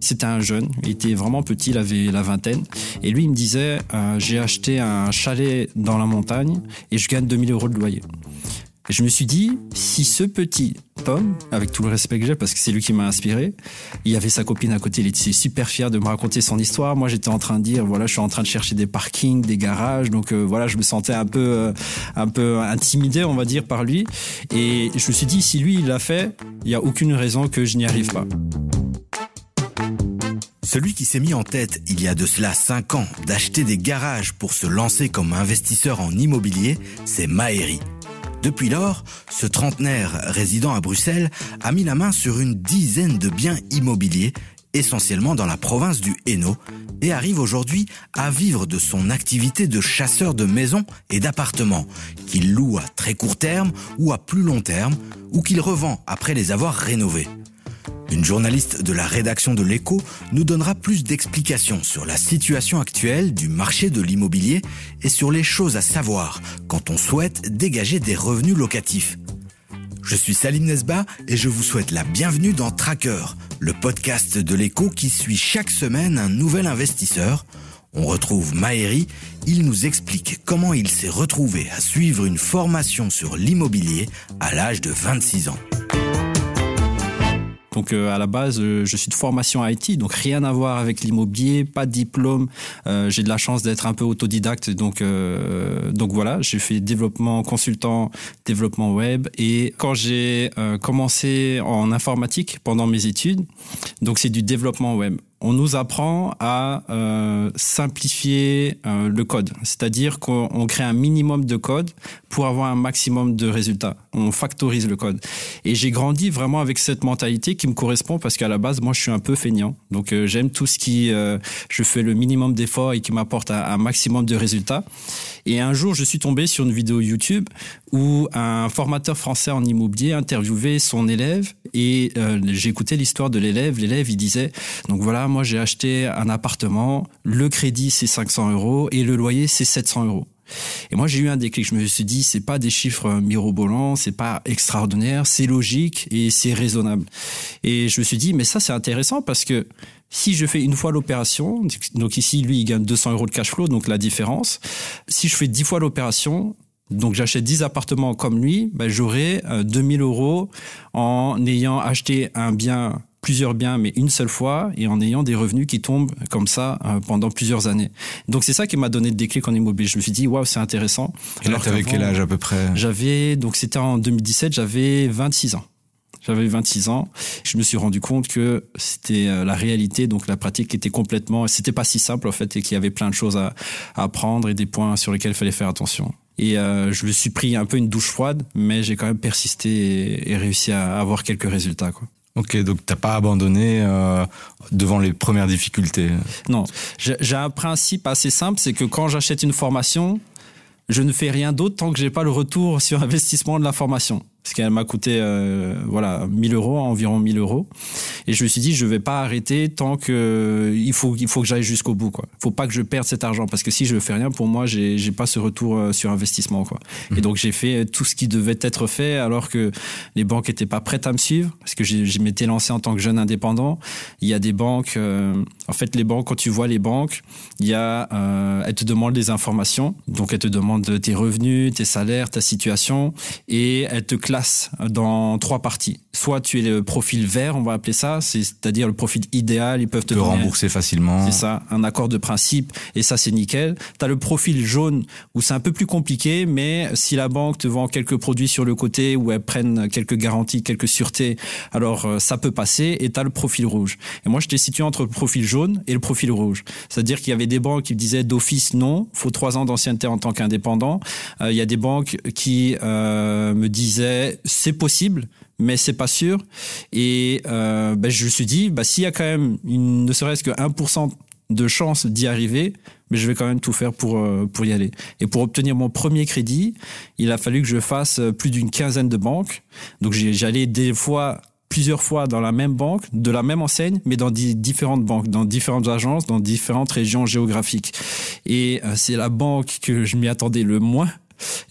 C'était un jeune, il était vraiment petit, il avait la vingtaine. Et lui, il me disait, euh, j'ai acheté un chalet dans la montagne et je gagne 2000 euros de loyer. Et je me suis dit, si ce petit Tom, avec tout le respect que j'ai, parce que c'est lui qui m'a inspiré, il y avait sa copine à côté, il était super fier de me raconter son histoire. Moi, j'étais en train de dire, voilà, je suis en train de chercher des parkings, des garages, donc euh, voilà, je me sentais un peu, euh, un peu intimidé, on va dire, par lui. Et je me suis dit, si lui, il l'a fait, il n'y a aucune raison que je n'y arrive pas. Celui qui s'est mis en tête, il y a de cela 5 ans, d'acheter des garages pour se lancer comme investisseur en immobilier, c'est Maeri. Depuis lors, ce trentenaire résident à Bruxelles a mis la main sur une dizaine de biens immobiliers, essentiellement dans la province du Hainaut, et arrive aujourd'hui à vivre de son activité de chasseur de maisons et d'appartements, qu'il loue à très court terme ou à plus long terme, ou qu'il revend après les avoir rénovés. Une journaliste de la rédaction de l'écho nous donnera plus d'explications sur la situation actuelle du marché de l'immobilier et sur les choses à savoir quand on souhaite dégager des revenus locatifs. Je suis Salim Nesba et je vous souhaite la bienvenue dans Tracker, le podcast de l'écho qui suit chaque semaine un nouvel investisseur. On retrouve Maëri, il nous explique comment il s'est retrouvé à suivre une formation sur l'immobilier à l'âge de 26 ans. Donc euh, à la base, euh, je suis de formation IT, donc rien à voir avec l'immobilier, pas de diplôme. Euh, j'ai de la chance d'être un peu autodidacte, donc donc voilà, j'ai fait développement consultant, développement web. Et quand j'ai commencé en informatique pendant mes études, donc c'est du développement web on nous apprend à euh, simplifier euh, le code, c'est-à-dire qu'on crée un minimum de code pour avoir un maximum de résultats. On factorise le code. Et j'ai grandi vraiment avec cette mentalité qui me correspond parce qu'à la base, moi, je suis un peu feignant. Donc, euh, j'aime tout ce qui, je fais le minimum d'efforts et qui m'apporte un, un, maximum de résultats. Et un jour, je suis tombé sur une vidéo YouTube où un formateur français en immobilier interviewait son élève et j'ai écouté l'histoire de l'élève. L'élève, il disait, donc voilà, moi j'ai acheté un appartement, le crédit c'est 500 euros et le loyer c'est 700 euros. Et moi, j'ai eu un déclic. Je me suis dit, c'est pas des chiffres mirobolants, c'est pas extraordinaire, c'est logique et c'est raisonnable. Et je me suis dit, mais ça, c'est intéressant parce que si je fais une fois l'opération, donc ici, lui, il gagne 200 euros de cash flow, donc la différence. Si je fais 10 fois l'opération, donc j'achète 10 appartements comme lui, ben, j'aurai 2000 euros en ayant acheté un bien plusieurs biens, mais une seule fois, et en ayant des revenus qui tombent comme ça euh, pendant plusieurs années. Donc c'est ça qui m'a donné le déclic en immobilier. Je me suis dit, waouh, c'est intéressant. Et là, t'avais quel âge à peu près? J'avais, donc c'était en 2017, j'avais 26 ans. J'avais 26 ans. Je me suis rendu compte que c'était euh, la réalité, donc la pratique était complètement, c'était pas si simple en fait, et qu'il y avait plein de choses à, à apprendre et des points sur lesquels il fallait faire attention. Et euh, je me suis pris un peu une douche froide, mais j'ai quand même persisté et, et réussi à avoir quelques résultats. Quoi. Ok, donc t'as pas abandonné euh, devant les premières difficultés. Non, j'ai un principe assez simple, c'est que quand j'achète une formation, je ne fais rien d'autre tant que j'ai pas le retour sur investissement de la formation ce qu'elle m'a coûté euh, voilà 1000 euros environ 1000 euros. Et je me suis dit je vais pas arrêter tant que il faut il faut que j'aille jusqu'au bout quoi. Faut pas que je perde cet argent. Parce que si je fais rien pour moi j'ai j'ai pas ce retour euh, sur investissement quoi. Et mhm. donc j'ai fait tout ce qui devait être fait alors que les banques étaient pas prêtes à me suivre. Parce que je m'étais lancé en tant que jeune indépendant. Il y a des banques euh, en fait les banques quand tu vois les banques il y a euh, elles te demandent des informations. Donc elles te demandent tes revenus tes salaires ta situation. Et elles te classe dans trois parties. Soit tu es le profil vert, on va appeler ça, c'est-à-dire le profil idéal, ils peuvent te rembourser facilement. C'est ça, un accord de principe et ça c'est nickel. Tu as le profil jaune où c'est un peu plus compliqué mais si la banque te vend quelques produits sur le côté ou elles prennent quelques garanties, quelques sûretés, alors euh, ça peut passer et tu as le profil rouge. Et moi j'étais situé entre le profil jaune et le profil rouge. C'est-à-dire qu'il y avait des banques qui disaient d'office non, faut trois ans d'ancienneté en tant qu'indépendant. Euh, il y a des banques qui euh, me disaient c'est possible, mais c'est pas sûr. Et euh, ben, je me suis dit, bah, s'il y a quand même ne serait-ce que 1% de chance d'y arriver, mais je vais quand même tout faire pour euh, pour y aller. Et pour obtenir mon premier crédit, il a fallu que je fasse plus d'une quinzaine de banques. Donc j'allais des fois plusieurs fois dans la même banque, de la même enseigne, mais dans différentes banques, dans différentes agences, dans différentes régions géographiques. Et euh, c'est la banque que je m'y attendais le moins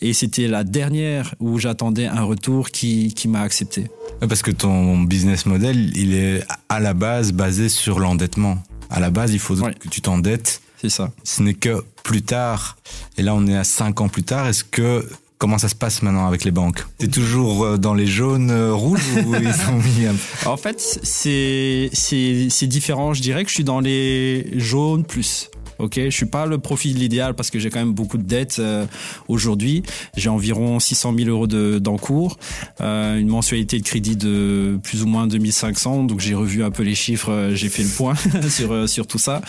et c'était la dernière où j'attendais un retour qui, qui m'a accepté. Parce que ton business model, il est à la base basé sur l'endettement. À la base, il faut que tu t'endettes. C'est ça. Ce n'est que plus tard, et là on est à 5 ans plus tard, est-ce que Comment ça se passe maintenant avec les banques? T'es toujours euh, dans les jaunes euh, rouges ou ils sont mis En fait, c'est différent. Je dirais que je suis dans les jaunes plus. Ok, je suis pas le profil idéal parce que j'ai quand même beaucoup de dettes euh, aujourd'hui. J'ai environ 600 000 euros d'encours, euh, une mensualité de crédit de plus ou moins 2500. Donc j'ai revu un peu les chiffres, euh, j'ai fait le point sur euh, sur tout ça.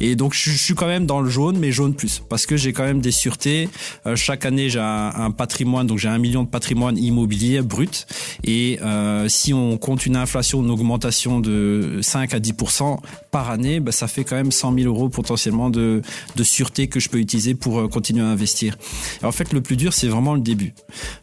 Et donc je, suis quand même dans le jaune, mais jaune plus parce que j'ai quand même des sûretés. chaque année j'ai un, un, patrimoine, donc j'ai un million de patrimoine immobilier brut. Et si on compte une inflation, une augmentation de 5 à 10% par année, bah, ça fait quand même 100 000 euros potentiellement de de, sûreté que je peux utiliser pour euh, continuer à investir. en fait, le plus dur, c'est vraiment le début.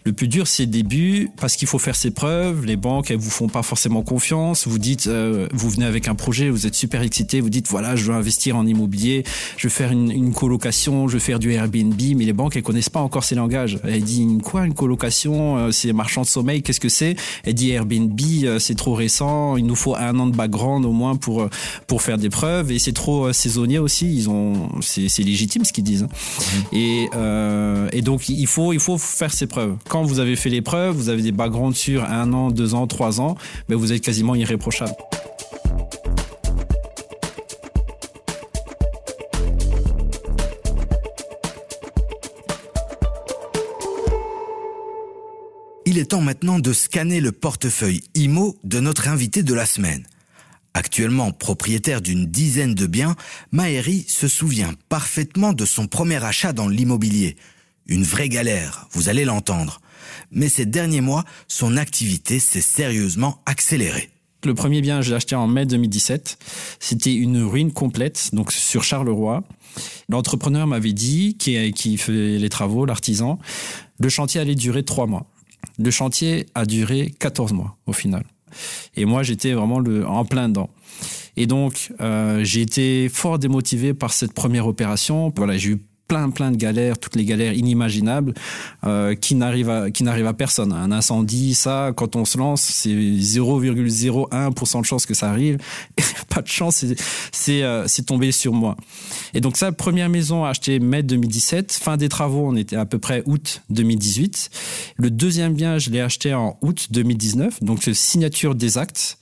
Le plus dur, c'est le début parce qu'il faut faire ses preuves. Les banques, elles vous font pas forcément confiance. Vous dites, euh, vous venez avec un projet, vous êtes super excité, vous dites, voilà, je veux investir en immobilier, je veux faire une, colocation, je veux faire du Airbnb, mais les banques, elles connaissent pas encore ces langages. Elles disent, quoi, une colocation, euh, c'est marchand de sommeil, qu'est-ce que c'est? Elle dit Airbnb, c'est trop récent, il nous faut un an de background au moins pour pour faire des preuves et c'est trop saisonnier aussi. Ils ont c'est légitime ce qu'ils disent. Et, euh, et donc il faut, il faut faire ses preuves. Quand vous avez fait les preuves, vous avez des backgrounds sur un an, deux ans, trois ans, ben vous êtes quasiment irréprochable. Il est temps maintenant de scanner le portefeuille IMO de notre invité de la semaine. Actuellement propriétaire d'une dizaine de biens, Maëri se souvient parfaitement de son premier achat dans l'immobilier. Une vraie galère, vous allez l'entendre. Mais ces derniers mois, son activité s'est sérieusement accélérée. Le premier bien, je l'ai acheté en mai 2017. C'était une ruine complète, donc sur Charleroi. L'entrepreneur m'avait dit, qui, qui fait les travaux, l'artisan, le chantier allait durer trois mois. Le chantier a duré 14 mois au final. Et moi, j'étais vraiment le, en plein dedans. Et donc, euh, j'ai été fort démotivé par cette première opération. Voilà, j'ai eu plein plein de galères, toutes les galères inimaginables euh, qui n'arrivent à qui n'arrivent à personne. Un incendie, ça, quand on se lance, c'est 0,01% de chance que ça arrive. pas de chance, c'est c'est euh, c'est tombé sur moi. Et donc ça, première maison achetée mai 2017, fin des travaux, on était à peu près août 2018. Le deuxième bien, je l'ai acheté en août 2019, donc signature des actes.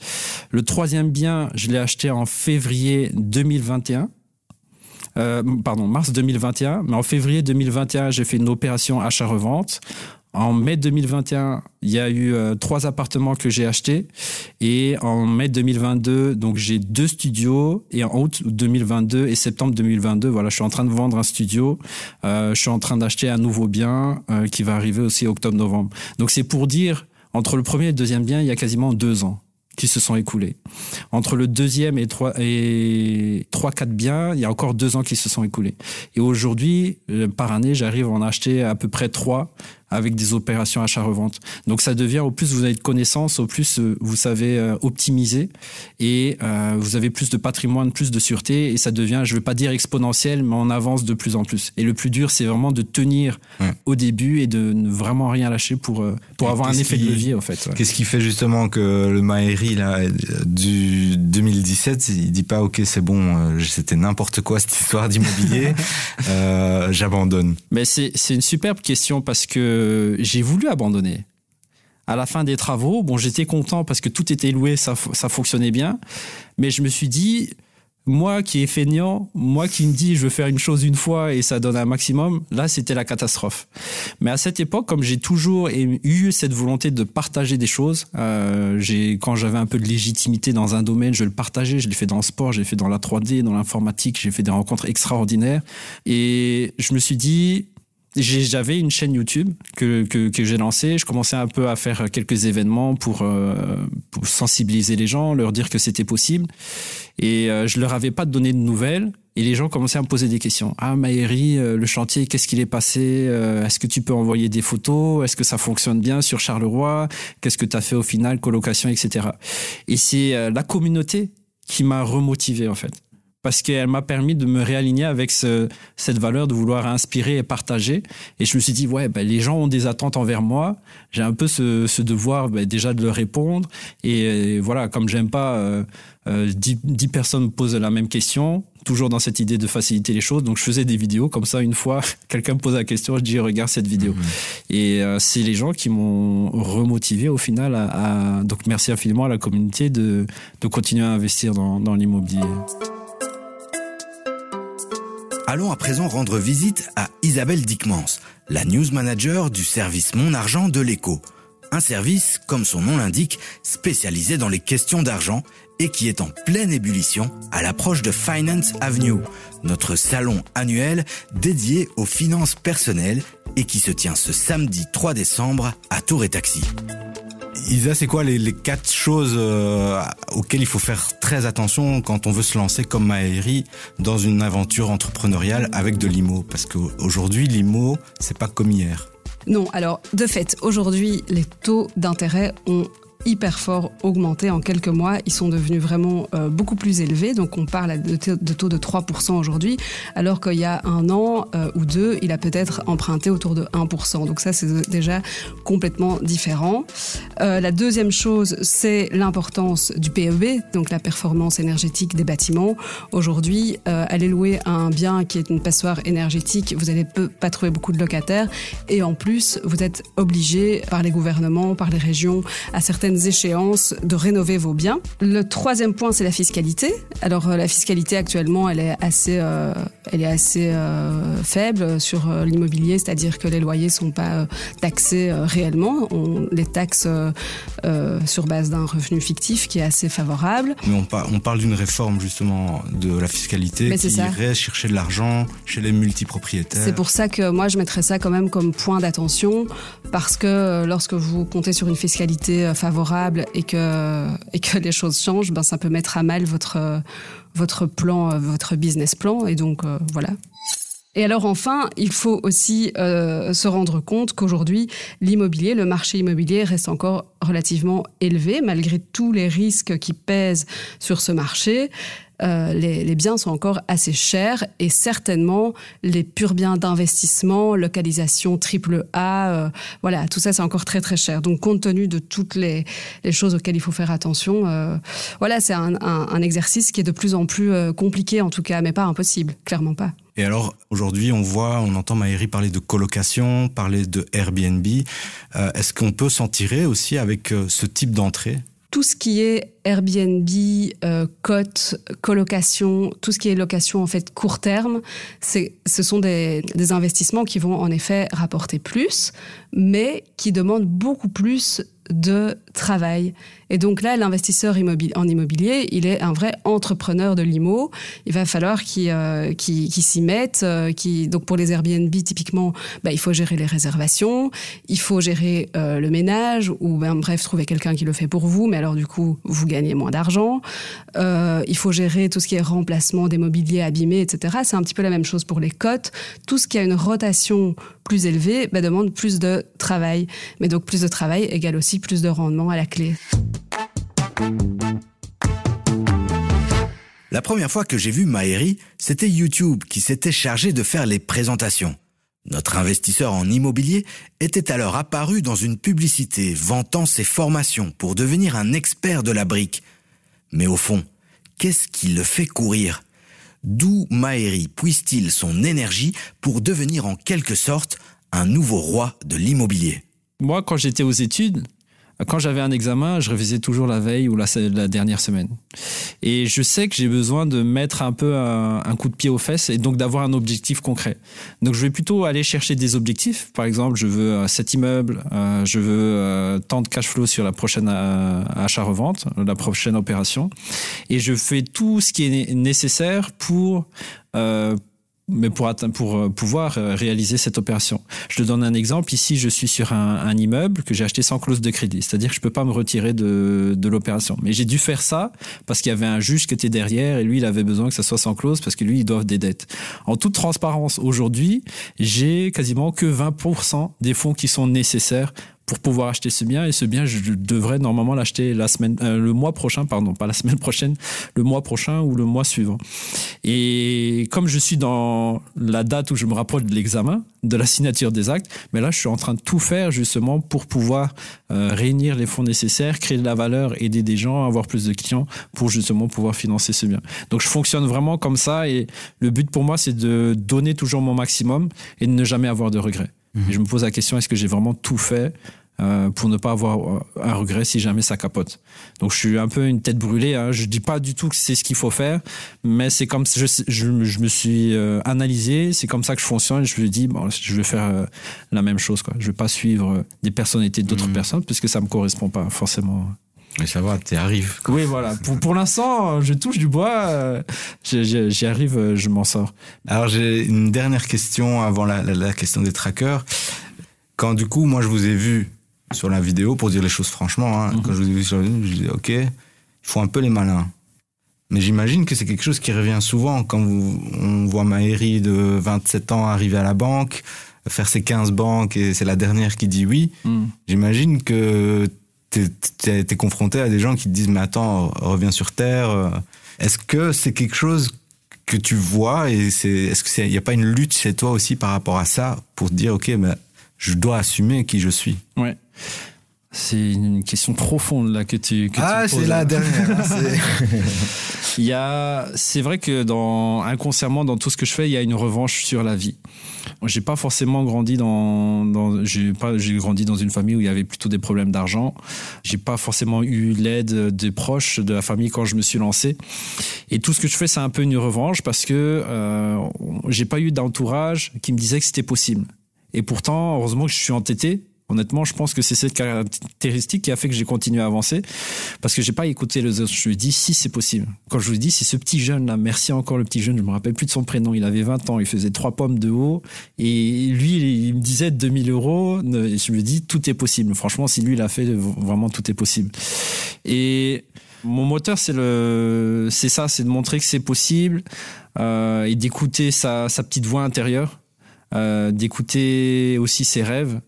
Le troisième bien, je l'ai acheté en février 2021. Euh, pardon, mars 2021. Mais en février 2021, j'ai fait une opération achat-revente. En mai 2021, il y a eu euh, trois appartements que j'ai achetés. Et en mai 2022, donc j'ai deux studios. Et en août 2022 et septembre 2022, voilà, je suis en train de vendre un studio. Euh, je suis en train d'acheter un nouveau bien euh, qui va arriver aussi octobre-novembre. Donc c'est pour dire, entre le premier et le deuxième bien, il y a quasiment deux ans qui se sont écoulés. Entre le deuxième et trois et trois quatre biens, il y a encore deux ans qui se sont écoulés. Et aujourd'hui, euh, par année, j'arrive à en acheter à peu près trois avec des opérations achat-revente. Donc ça devient, au plus vous avez de connaissances, au plus euh, vous savez euh, optimiser et euh, vous avez plus de patrimoine, plus de sûreté et ça devient, je ne veux pas dire exponentiel, mais on avance de plus en plus. Et le plus dur, c'est vraiment de tenir au début et de ne vraiment rien lâcher pour, pour avoir un effet de levier, en fait. Qu'est-ce qui fait justement que le Maëri, là, du 2017, il dit pas, OK, c'est bon, c'était n'importe quoi cette histoire d'immobilier, j'abandonne. Mais c'est une superbe question parce que j'ai voulu abandonner. À la fin des travaux, bon, j'étais content parce que tout était loué, ça, fonctionnait bien. Mais je me suis dit, moi qui est feignant, moi qui me dis je veux faire une chose une fois et ça donne un maximum, là c'était la catastrophe. Mais à cette époque, comme j'ai toujours eu cette volonté de partager des choses, euh, quand j'avais un peu de légitimité dans un domaine, je le partageais. Je l'ai fait dans le sport, j'ai fait dans la 3D, dans l'informatique, j'ai fait des rencontres extraordinaires. Et je me suis dit j'avais une chaîne YouTube que, que, que j'ai lancée. Je commençais un peu à faire quelques événements pour, euh, pour sensibiliser les gens, leur dire que c'était possible. Et euh, je leur avais pas donné de nouvelles. Et les gens commençaient à me poser des questions. Ah, Maëri, euh, le chantier, qu'est-ce qu'il est passé Est-ce que tu peux envoyer des photos Est-ce que ça fonctionne bien sur Charleroi Qu'est-ce que tu as fait au final Colocation, etc. Et c'est la communauté qui m'a remotivé, en fait. Parce qu'elle m'a permis de me réaligner avec ce, cette valeur de vouloir inspirer et partager. Et je me suis dit, ouais, ben, les gens ont des attentes envers moi. J'ai un peu ce, ce devoir ben, déjà de leur répondre. Et, voilà, comme j'aime pas euh, euh, 10, 10, personnes me posent la même question, toujours dans cette idée de faciliter les choses. Donc je faisais des vidéos comme ça. Une fois, quelqu'un me pose la question, je dis regarde cette vidéo. Mmh. Et euh, c'est les gens qui m'ont remotivé au final. À, à, donc merci infiniment à la communauté de, de continuer à investir dans, dans l'immobilier. Allons à présent rendre visite à Isabelle Dickmans, la news manager du service Mon Argent de l'écho. Un service, comme son nom l'indique, spécialisé dans les questions d'argent et qui est en pleine ébullition à l'approche de Finance Avenue, notre salon annuel dédié aux finances personnelles et qui se tient ce samedi 3 décembre à Tour et Taxi. Isa, c'est quoi les, quatre choses euh, auxquelles il faut faire très attention quand on veut se lancer comme Maëri dans une aventure entrepreneuriale avec de l'IMO Parce qu'aujourd'hui, l'IMO, c'est pas comme hier. Non, alors de fait, aujourd'hui, les taux d'intérêt ont hyper fort augmenté en quelques mois. Ils sont devenus vraiment euh, beaucoup plus élevés. Donc on parle de, taux de 3% aujourd'hui, alors qu'il y a un an euh, ou deux, il a peut-être emprunté autour de 1%. Donc ça, c'est déjà complètement différent. Euh, la deuxième chose, c'est l'importance du PEB, donc la performance énergétique des bâtiments. Aujourd'hui, aller louer un bien qui est une passoire énergétique, vous n'allez pas trouver beaucoup de locataires. Et en plus, vous êtes obligé par les gouvernements, par les régions, à certaines échéances de rénover vos biens. Le troisième point, c'est la fiscalité. Alors euh, la fiscalité actuellement, elle est assez, euh, elle est assez euh, faible sur l'immobilier, c'est-à-dire que les loyers sont pas euh, taxés réellement. On les taxe sur base d'un revenu fictif qui est assez favorable. Mais on, par, on parle d'une réforme justement de la fiscalité Mais qui irait chercher de l'argent chez les multipropriétaires. C'est pour ça que moi je mettrais ça quand même comme point d'attention parce que lorsque vous comptez sur une fiscalité favorable et que, et que les choses changent, ben, ça peut mettre à mal votre, votre plan, votre business plan. Et donc, euh, voilà. Et alors enfin, il faut aussi euh, se rendre compte qu'aujourd'hui, l'immobilier, le marché immobilier reste encore relativement élevé malgré tous les risques qui pèsent sur ce marché euh, les, les, biens sont encore assez chers et certainement les purs biens d'investissement, localisation triple A, euh, voilà, tout ça c'est encore très très cher. Donc compte tenu de toutes les, les choses auxquelles il faut faire attention, euh, voilà, c'est un, un, un, exercice qui est de plus en plus euh, compliqué en tout cas, mais pas impossible, clairement pas. Et alors aujourd'hui, on voit, on entend Maëri parler de colocation, parler de Airbnb. Euh, Est-ce qu'on peut s'en tirer aussi avec euh, ce type d'entrée? Tout ce qui est Airbnb, euh, cote, colocation, tout ce qui est location en fait court terme, ce sont des investissements qui vont en effet rapporter plus, mais qui demandent beaucoup plus de travail. Et donc là, l'investisseur en immobilier, il est un vrai entrepreneur de l'IMO. Il va falloir qu'il euh, s'y mette. Euh, donc pour les Airbnb, typiquement, bah, il faut gérer les réservations, il faut gérer euh, le ménage, ou ben, bref, trouver quelqu'un qui le fait pour vous, mais alors du coup, vous gagnez moins d'argent. Il faut gérer tout ce qui est remplacement des mobiliers abîmés, etc. C'est un petit peu la même chose pour les cotes. Tout ce qui a une rotation plus élevée bah, demande plus de travail. Mais donc plus de travail égale aussi plus de rendement à la clé. La première fois que j'ai vu Maëri, c'était YouTube qui s'était chargé de faire les présentations. Notre investisseur en immobilier était alors apparu dans une publicité vantant ses formations pour devenir un expert de la brique. Mais au fond, qu'est-ce qui le fait courir? D'où Maëri puise-t-il son énergie pour devenir en quelque sorte un nouveau roi de l'immobilier? Moi, quand j'étais aux études, quand j'avais un examen, je révisais toujours la veille ou la, dernière semaine. Et je sais que j'ai besoin de mettre un peu un, coup de pied aux fesses et donc d'avoir un objectif concret. Donc je vais plutôt aller chercher des objectifs. Par exemple, je veux euh, cet immeuble, euh, je veux euh, tant de cash flow sur la prochaine achat-revente, la prochaine opération. Et je fais tout ce qui est nécessaire pour mais pour, atteindre, pour euh, pouvoir euh, réaliser cette opération. Je te donne un exemple. Ici, je suis sur un, un immeuble que j'ai acheté sans clause de crédit. C'est-à-dire que je peux pas me retirer de, de l'opération. Mais j'ai dû faire ça parce qu'il y avait un juge qui était derrière et lui, il avait besoin que ça soit sans clause parce que lui, il doit des dettes. En toute transparence, aujourd'hui, j'ai quasiment que 20% des fonds qui sont nécessaires pour pouvoir acheter ce bien. Et ce bien, je devrais normalement l'acheter la semaine, euh, le mois prochain, pardon, pas la semaine prochaine, le mois prochain ou le mois suivant. Et comme je suis dans la date où je me rapproche de l'examen, de la signature des actes, mais là, je suis en train de tout faire justement pour pouvoir euh, réunir les fonds nécessaires, créer de la valeur, aider des gens, avoir plus de clients pour justement pouvoir financer ce bien. Donc, je fonctionne vraiment comme ça et le but pour moi, c'est de donner toujours mon maximum et de ne jamais avoir de regrets. Mhm. je me pose la question, est-ce que j'ai vraiment tout fait euh, pour ne pas avoir euh, un regret si jamais ça capote? Donc je suis un peu une tête brûlée. Hein. Je dis pas du tout que c'est ce qu'il faut faire, mais c'est comme je, je, je me suis euh, analysé. C'est comme ça que je fonctionne. Je me dis bon, je vais faire la même chose. Quoi. Je vais pas suivre des personnalités d'autres mhm. personnes parce que ça me correspond pas forcément. Mais ça va, tu arrives. Oui, voilà. Pour, pour l'instant, je touche du bois, j'y arrive, je m'en sors. Alors j'ai une dernière question avant la, la, la question des trackers. Quand du coup, moi je vous ai vu sur la vidéo, pour dire les choses franchement. Hein. Mhm. Quand je vous ai vu sur la vidéo, je disais, OK, il faut un peu les malins. Mais j'imagine que c'est quelque chose qui revient souvent quand on voit Maëri de 27 ans arriver à la banque, faire ses 15 banques et c'est la dernière qui dit oui. Mhm. J'imagine que tu es, confronté à des gens qui te disent, mais attends, reviens sur Terre. Est-ce que c'est quelque chose que tu vois et c'est, est-ce qu'il n'y a pas une lutte chez toi aussi par rapport à ça pour te dire, OK, mais je dois assumer qui je suis? Ouais. C'est une question profonde là que tu que ah c'est la dernière. Hein, il y a, c'est vrai que dans inconsciemment dans tout ce que je fais, il y a une revanche sur la vie. J'ai pas forcément grandi dans, dans j'ai pas j'ai grandi dans une famille où il y avait plutôt des problèmes d'argent. J'ai pas forcément eu l'aide des proches de la famille quand je me suis lancé. Et tout ce que je fais, c'est un peu une revanche parce que euh, j'ai pas eu d'entourage qui me disait que c'était possible. Et pourtant, heureusement que je suis entêté Honnêtement, je pense que c'est cette caractéristique qui a fait que j'ai continué à avancer parce que j'ai pas écouté les autres. Je ai dit si c'est possible. Quand je ai dit c'est ce petit jeune là, merci encore le petit jeune, je me rappelle plus de son prénom, il avait 20 ans, il faisait trois pommes de haut et lui il me disait 2000 euros. Je ai dit tout est possible. Franchement, si lui il a fait vraiment tout est possible. Et mon moteur c'est le, c'est ça, c'est de montrer que c'est possible euh, et d'écouter sa, sa petite voix intérieure, euh, d'écouter aussi ses rêves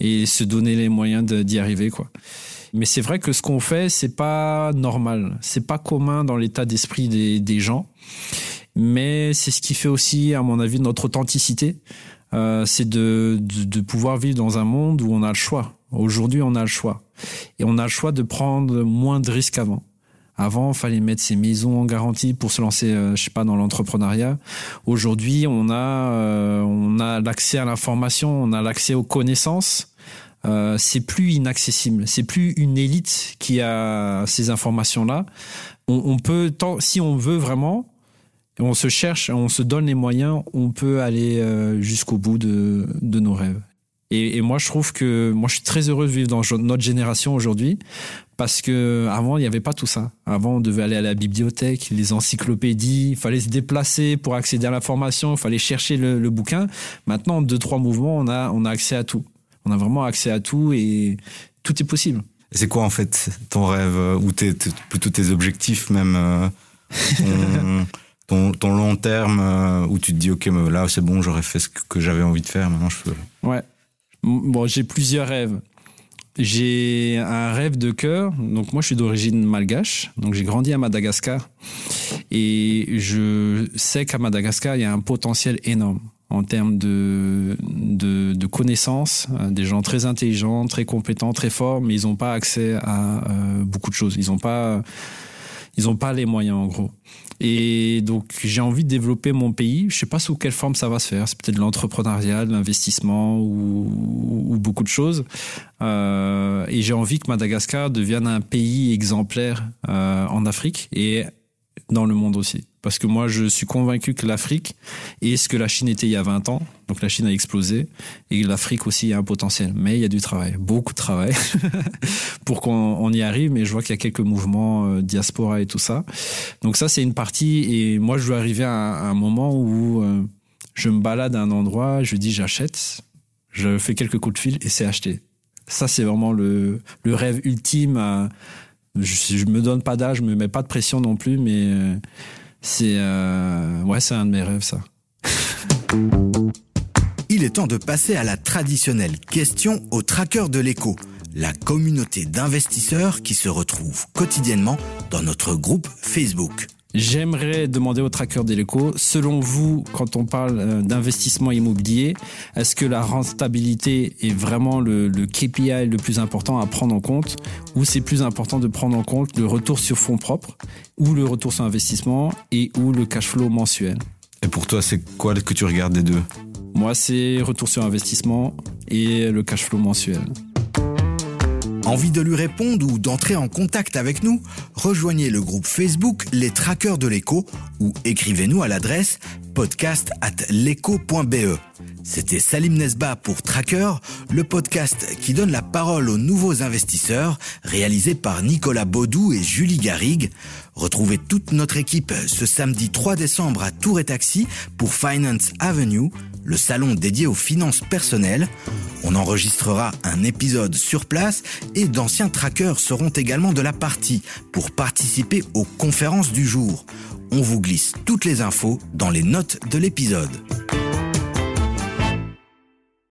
et se donner les moyens d'y arriver quoi. Mais c'est vrai que ce qu'on fait, c'est pas normal, c'est pas commun dans l'état d'esprit des, gens, mais c'est ce qui fait aussi, à mon avis, notre authenticité. Euh, c'est de, de, de, pouvoir vivre dans un monde où on a le choix. Aujourd'hui, on a le choix. Et on a le choix de prendre moins de risques. Avant, il fallait mettre ses maisons en garantie pour se lancer, euh, je sais pas, dans l'entrepreneuriat. Aujourd'hui, on a, euh, on a l'accès à l'information, on a l'accès aux connaissances. Euh, c'est plus inaccessible. C'est plus une élite qui a ces informations-là. On, peut, si on veut vraiment, on se cherche, on se donne les moyens, on peut aller euh, jusqu'au bout de, de nos rêves. Et, moi, je trouve que moi, je suis très heureux de vivre dans notre génération aujourd'hui parce que avant, il n'y avait pas tout ça. Avant, on devait aller à la bibliothèque, les encyclopédies, il fallait se déplacer pour accéder à l'information, il fallait chercher le, le, bouquin. Maintenant, en deux, trois mouvements, on a, on a accès à tout on a vraiment accès à tout et tout est possible. C'est quoi en fait ton rêve euh, ou tes, plutôt tes objectifs même euh, ton, ton, long terme euh, où tu te dis ok là c'est bon j'aurais fait ce que j'avais envie de faire maintenant je peux. Ouais. Bon j'ai plusieurs rêves. J'ai un rêve de cœur. Donc moi, je suis d'origine malgache. Donc j'ai grandi à Madagascar et je sais qu'à Madagascar, il y a un potentiel énorme en termes de, de, de, connaissances, euh, des gens très intelligents, très compétents, très forts, mais ils n'ont pas accès à euh, beaucoup de choses. Ils n'ont pas, ils ont pas les moyens en gros. Et donc j'ai envie de développer mon pays. Je sais pas sous quelle forme ça va se faire. C'est peut-être l'entrepreneuriat, l'investissement ou, ou, beaucoup de choses. Euh, et j'ai envie que Madagascar devienne un pays exemplaire en Afrique et dans le monde aussi. Parce que moi, je suis convaincu que l'Afrique est ce que la Chine était il y a 20 ans. Donc la Chine a explosé. Et l'Afrique aussi a un potentiel. Mais il y a du travail, beaucoup de travail pour qu'on y arrive. Mais je vois qu'il y a quelques mouvements euh, diaspora et tout ça. Donc ça, c'est une partie. Et moi, je veux arriver à, un moment où euh, je me balade à un endroit, je dis j'achète, je fais quelques coups de fil et c'est acheté. Ça, c'est vraiment le, le rêve ultime. À, je, je me donne pas d'âge, je me mets pas de pression non plus, mais euh, c'est euh, ouais, un de mes rêves ça. il est temps de passer à la traditionnelle question au tracker de l'écho, la communauté d'investisseurs qui se retrouve quotidiennement dans notre groupe Facebook. J'aimerais demander au tracker de l'écho, selon vous, quand on parle euh, d'investissement immobilier, est-ce que la rentabilité est vraiment le, le, KPI le plus important à prendre en compte ou c'est plus important de prendre en compte le retour sur fonds propres ou le retour sur investissement et ou le cash flow mensuel? Et pour toi, c'est quoi que tu regardes des deux? Moi, c'est retour sur investissement et le cash flow mensuel. Envie de lui répondre ou d'entrer en contact avec nous? Rejoignez le groupe Facebook Les Traqueurs de l'écho ou écrivez-nous à l'adresse podcast l'écho.be. C'était Salim Nesba pour Tracker, le podcast qui donne la parole aux nouveaux investisseurs, réalisé par Nicolas Baudou et Julie Garrigue. Retrouvez toute notre équipe ce samedi 3 décembre à Tour et Taxi pour Finance Avenue, le salon dédié aux finances personnelles. On enregistrera un épisode sur place et d'anciens trackers seront également de la partie pour participer aux conférences du jour. On vous glisse toutes les infos dans les notes de l'épisode.